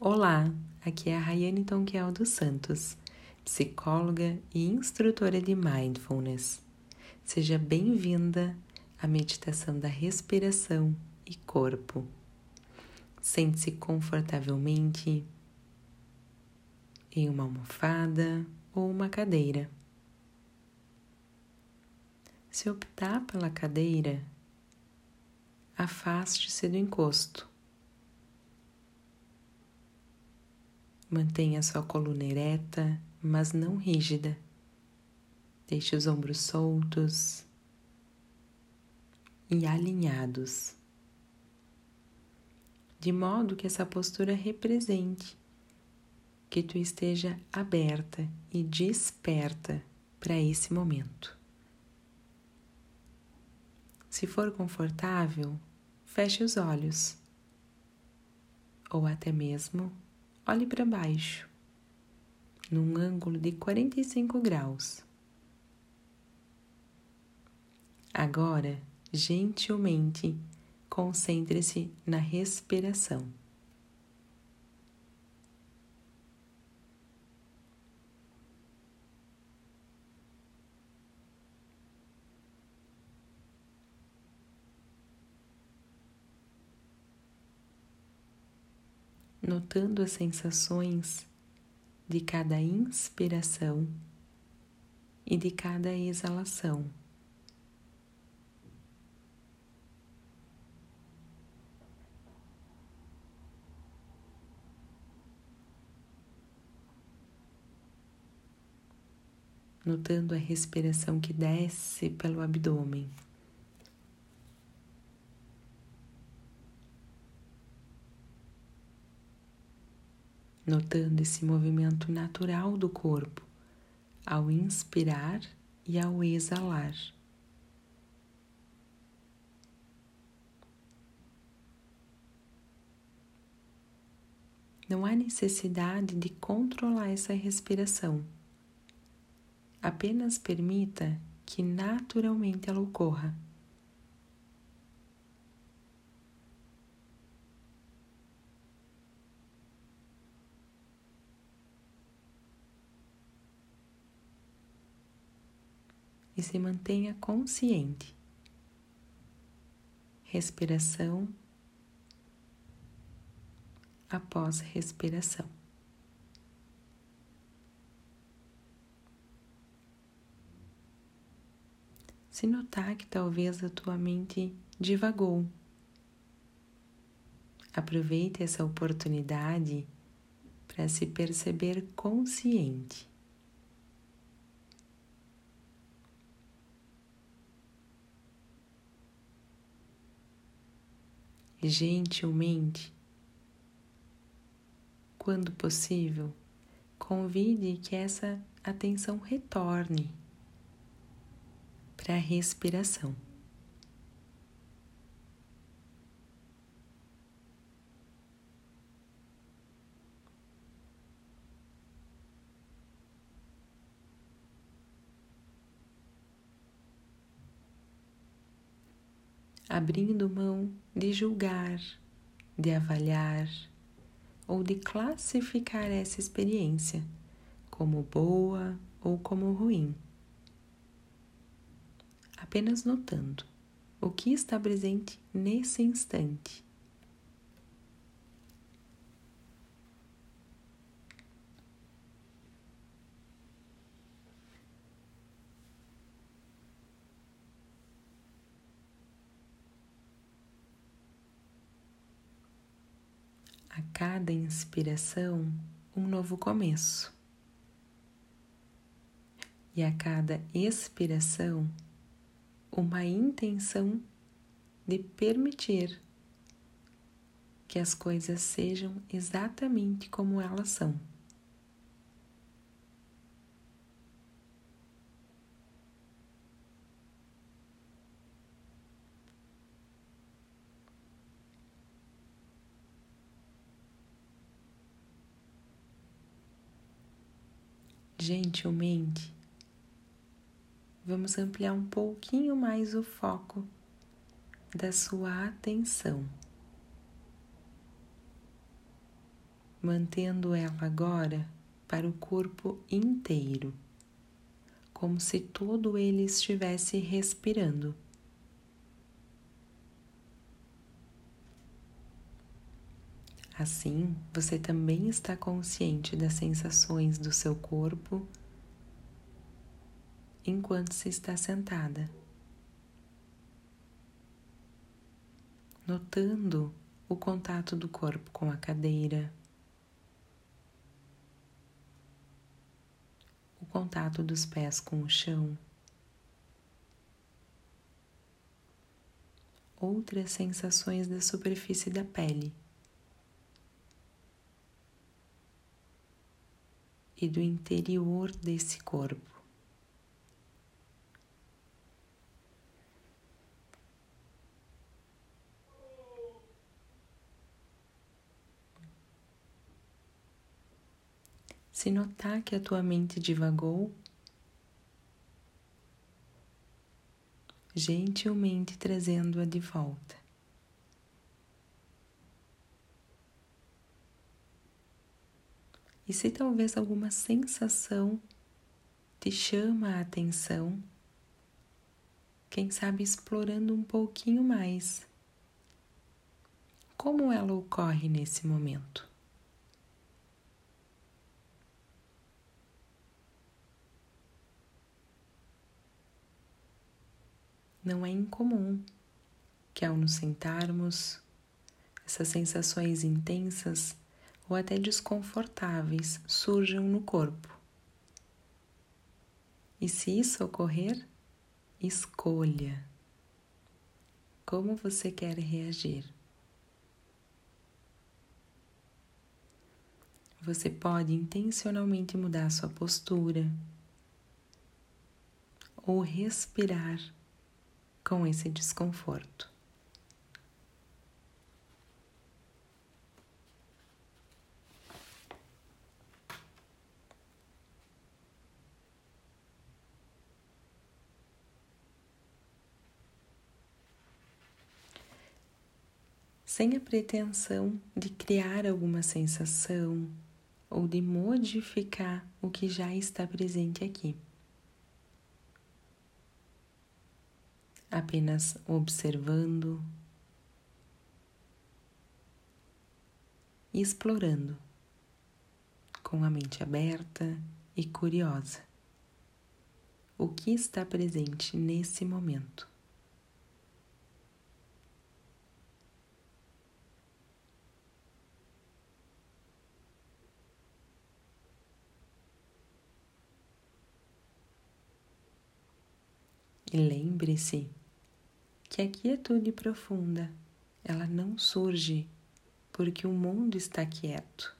Olá, aqui é a Rayane Tonquiel dos Santos, psicóloga e instrutora de Mindfulness. Seja bem-vinda à meditação da respiração e corpo. Sente-se confortavelmente em uma almofada ou uma cadeira. Se optar pela cadeira, afaste-se do encosto Mantenha sua coluna ereta, mas não rígida. Deixe os ombros soltos e alinhados, de modo que essa postura represente que tu esteja aberta e desperta para esse momento. Se for confortável, feche os olhos ou até mesmo olhe para baixo, num ângulo de 45 graus. Agora, gentilmente, concentre-se na respiração. Notando as sensações de cada inspiração e de cada exalação. Notando a respiração que desce pelo abdômen. Notando esse movimento natural do corpo ao inspirar e ao exalar. Não há necessidade de controlar essa respiração. Apenas permita que naturalmente ela ocorra. E se mantenha consciente. Respiração após respiração. Se notar que talvez a tua mente divagou, aproveite essa oportunidade para se perceber consciente. Gentilmente. Quando possível, convide que essa atenção retorne para a respiração. Abrindo mão de julgar, de avaliar ou de classificar essa experiência como boa ou como ruim. Apenas notando o que está presente nesse instante a cada inspiração um novo começo. E a cada expiração, uma intenção de permitir que as coisas sejam exatamente como elas são. Gentilmente, vamos ampliar um pouquinho mais o foco da sua atenção. mantendo ela agora para o corpo inteiro, como se todo ele estivesse respirando. Assim, você também está consciente das sensações do seu corpo enquanto se está sentada, notando o contato do corpo com a cadeira, o contato dos pés com o chão. Outras sensações da superfície da pele. E do interior desse corpo. Se notar que a tua mente divagou, gentilmente trazendo-a de volta. E se talvez alguma sensação te chama a atenção, quem sabe explorando um pouquinho mais como ela ocorre nesse momento. Não é incomum que ao nos sentarmos, essas sensações intensas ou até desconfortáveis surjam no corpo. E se isso ocorrer, escolha como você quer reagir. Você pode intencionalmente mudar sua postura ou respirar com esse desconforto. Sem a pretensão de criar alguma sensação ou de modificar o que já está presente aqui. Apenas observando e explorando com a mente aberta e curiosa o que está presente nesse momento. E lembre-se que a quietude profunda, ela não surge porque o mundo está quieto.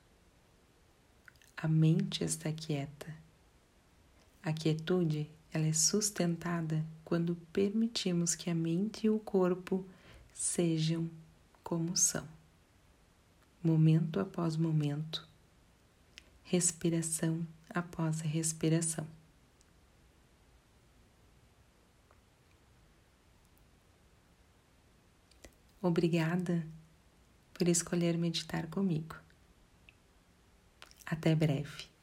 A mente está quieta. A quietude, ela é sustentada quando permitimos que a mente e o corpo sejam como são. Momento após momento, respiração após respiração. Obrigada por escolher meditar comigo. Até breve.